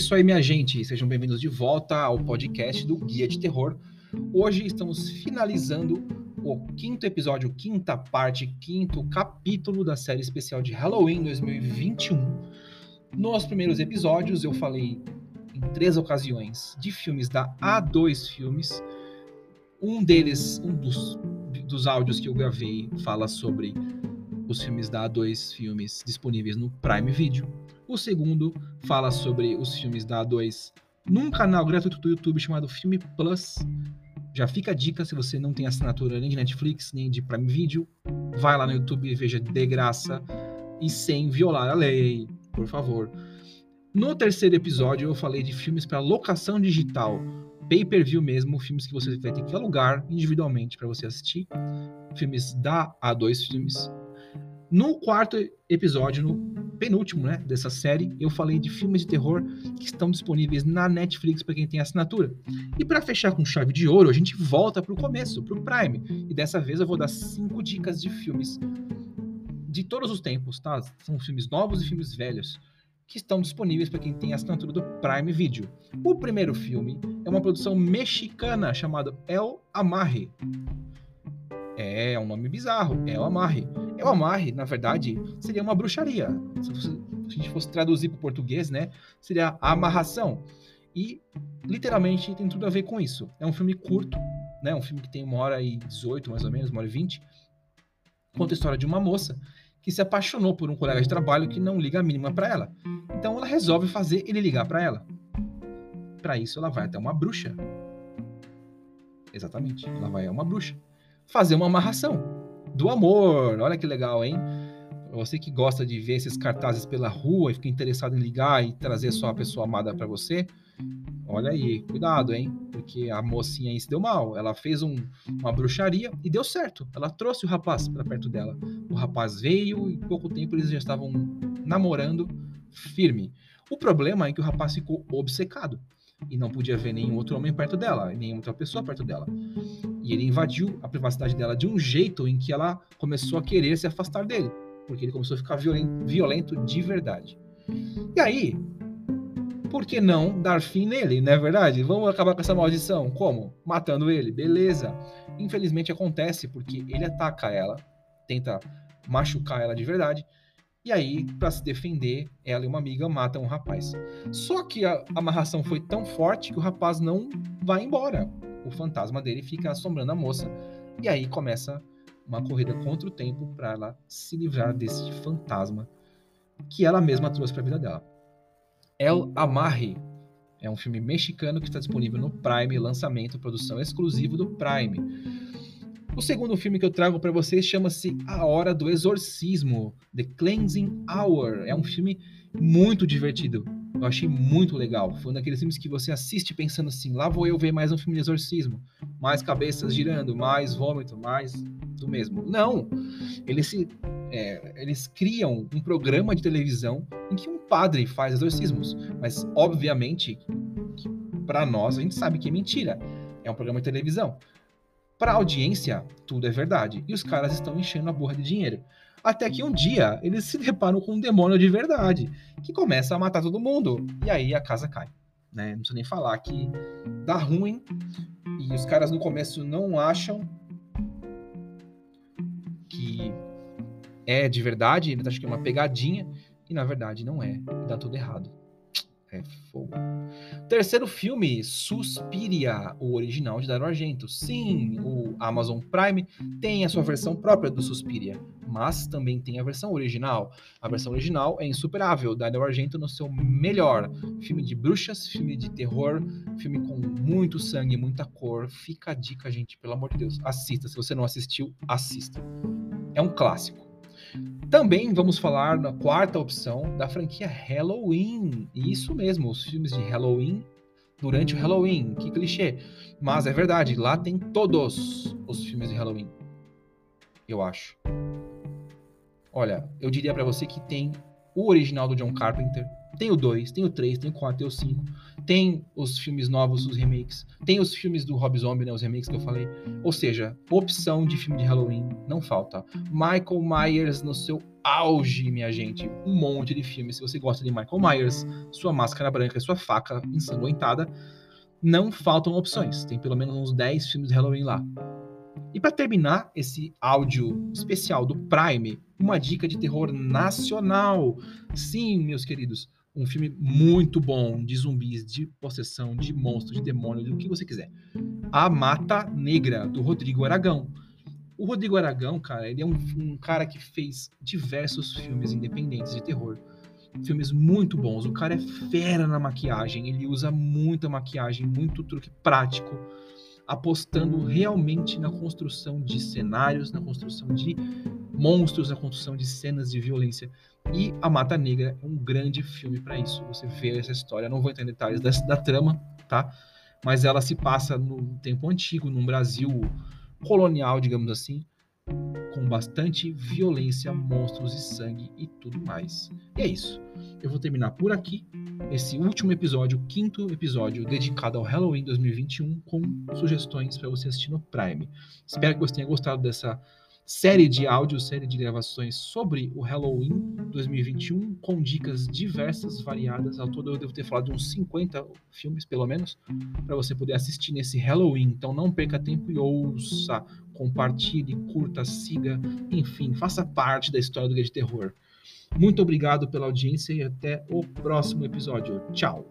isso aí, minha gente. Sejam bem-vindos de volta ao podcast do Guia de Terror. Hoje estamos finalizando o quinto episódio, quinta parte, quinto capítulo da série especial de Halloween 2021. Nos primeiros episódios eu falei em três ocasiões de filmes da A2 Filmes. Um deles, um dos, dos áudios que eu gravei, fala sobre os filmes da A2 Filmes disponíveis no Prime Video. O segundo fala sobre os filmes da A2 num canal gratuito do YouTube chamado Filme Plus. Já fica a dica se você não tem assinatura nem de Netflix, nem de Prime Video, vai lá no YouTube e veja de graça e sem violar a lei, por favor. No terceiro episódio eu falei de filmes para locação digital, pay-per-view mesmo, filmes que você vai ter que alugar individualmente para você assistir, filmes da A2 Filmes. No quarto episódio, no penúltimo né, dessa série, eu falei de filmes de terror que estão disponíveis na Netflix para quem tem assinatura. E para fechar com chave de ouro, a gente volta para o começo, para o Prime. E dessa vez eu vou dar cinco dicas de filmes de todos os tempos, tá? São filmes novos e filmes velhos que estão disponíveis para quem tem assinatura do Prime Video. O primeiro filme é uma produção mexicana chamada El Amarre. É, é um nome bizarro, El Amarre. El Amarre, na verdade, seria uma bruxaria. Se, se a gente fosse traduzir para o português, né, seria a amarração. E, literalmente, tem tudo a ver com isso. É um filme curto, né, um filme que tem uma hora e 18, mais ou menos, uma hora e 20. Conta a história de uma moça que se apaixonou por um colega de trabalho que não liga a mínima para ela. Então ela resolve fazer ele ligar para ela. Para isso ela vai até uma bruxa. Exatamente, ela vai a uma bruxa fazer uma amarração do amor. Olha que legal, hein? Você que gosta de ver esses cartazes pela rua e fica interessado em ligar e trazer só pessoa amada para você, olha aí, cuidado, hein? Porque a mocinha aí se deu mal. Ela fez um, uma bruxaria e deu certo. Ela trouxe o rapaz para perto dela. O rapaz veio e pouco tempo eles já estavam namorando firme. O problema é que o rapaz ficou obcecado e não podia ver nenhum outro homem perto dela, nenhuma outra pessoa perto dela. E ele invadiu a privacidade dela de um jeito em que ela começou a querer se afastar dele, porque ele começou a ficar violento, de verdade. E aí, por que não dar fim nele, não é verdade? Vamos acabar com essa maldição. Como? Matando ele, beleza. Infelizmente acontece porque ele ataca ela, tenta machucar ela de verdade, e aí, para se defender, ela e uma amiga matam um rapaz. Só que a amarração foi tão forte que o rapaz não vai embora. O fantasma dele fica assombrando a moça. E aí começa uma corrida contra o tempo para ela se livrar desse fantasma que ela mesma trouxe para a vida dela. El Amarre é um filme mexicano que está disponível no Prime, lançamento, produção exclusivo do Prime. O segundo filme que eu trago para vocês chama-se A Hora do Exorcismo, The Cleansing Hour. É um filme muito divertido. Eu achei muito legal. Foi um daqueles filmes que você assiste pensando assim: lá vou eu ver mais um filme de exorcismo. Mais cabeças girando, mais vômito, mais do mesmo. Não! Eles, se, é, eles criam um programa de televisão em que um padre faz exorcismos. Mas, obviamente, para nós, a gente sabe que é mentira. É um programa de televisão. Para audiência, tudo é verdade. E os caras estão enchendo a borra de dinheiro. Até que um dia eles se deparam com um demônio de verdade, que começa a matar todo mundo. E aí a casa cai. Né? Não precisa nem falar que dá ruim. E os caras no começo não acham que é de verdade, eles acham que é uma pegadinha. E na verdade não é. E dá tudo errado. É fogo. Terceiro filme, Suspiria, o original de Dario Argento. Sim, o Amazon Prime tem a sua versão própria do Suspiria, mas também tem a versão original. A versão original é insuperável, Dario Argento no seu melhor. Filme de bruxas, filme de terror, filme com muito sangue, muita cor. Fica a dica, gente, pelo amor de Deus. Assista, se você não assistiu, assista. É um clássico. Também vamos falar na quarta opção da franquia Halloween. Isso mesmo, os filmes de Halloween durante o Halloween. Que clichê. Mas é verdade, lá tem todos os filmes de Halloween. Eu acho. Olha, eu diria para você que tem o original do John Carpenter, Tem o 2, tem o 3, tem o 4, tem o 5. Tem os filmes novos, os remakes. Tem os filmes do Rob Zombie, né, os remakes que eu falei. Ou seja, opção de filme de Halloween não falta. Michael Myers no seu auge, minha gente. Um monte de filmes. Se você gosta de Michael Myers, sua máscara branca, sua faca ensanguentada, não faltam opções. Tem pelo menos uns 10 filmes de Halloween lá. E para terminar esse áudio especial do Prime, uma dica de terror nacional. Sim, meus queridos, um filme muito bom de zumbis, de possessão, de monstros, de demônios, do que você quiser. A Mata Negra, do Rodrigo Aragão. O Rodrigo Aragão, cara, ele é um, um cara que fez diversos filmes independentes de terror. Filmes muito bons. O cara é fera na maquiagem, ele usa muita maquiagem, muito truque prático apostando realmente na construção de cenários, na construção de monstros, na construção de cenas de violência. E A Mata Negra é um grande filme para isso. Você vê essa história, não vou entrar em detalhes da, da trama, tá? Mas ela se passa no tempo antigo, num Brasil colonial, digamos assim, com bastante violência, monstros e sangue e tudo mais. E é isso. Eu vou terminar por aqui esse último episódio, o quinto episódio dedicado ao Halloween 2021, com sugestões para você assistir no Prime. Espero que você tenha gostado dessa série de áudios, série de gravações sobre o Halloween 2021, com dicas diversas, variadas. Ao todo eu devo ter falado de uns 50 filmes, pelo menos, para você poder assistir nesse Halloween. Então não perca tempo e ouça, compartilhe, curta, siga, enfim, faça parte da história do Guia de Terror. Muito obrigado pela audiência e até o próximo episódio. Tchau!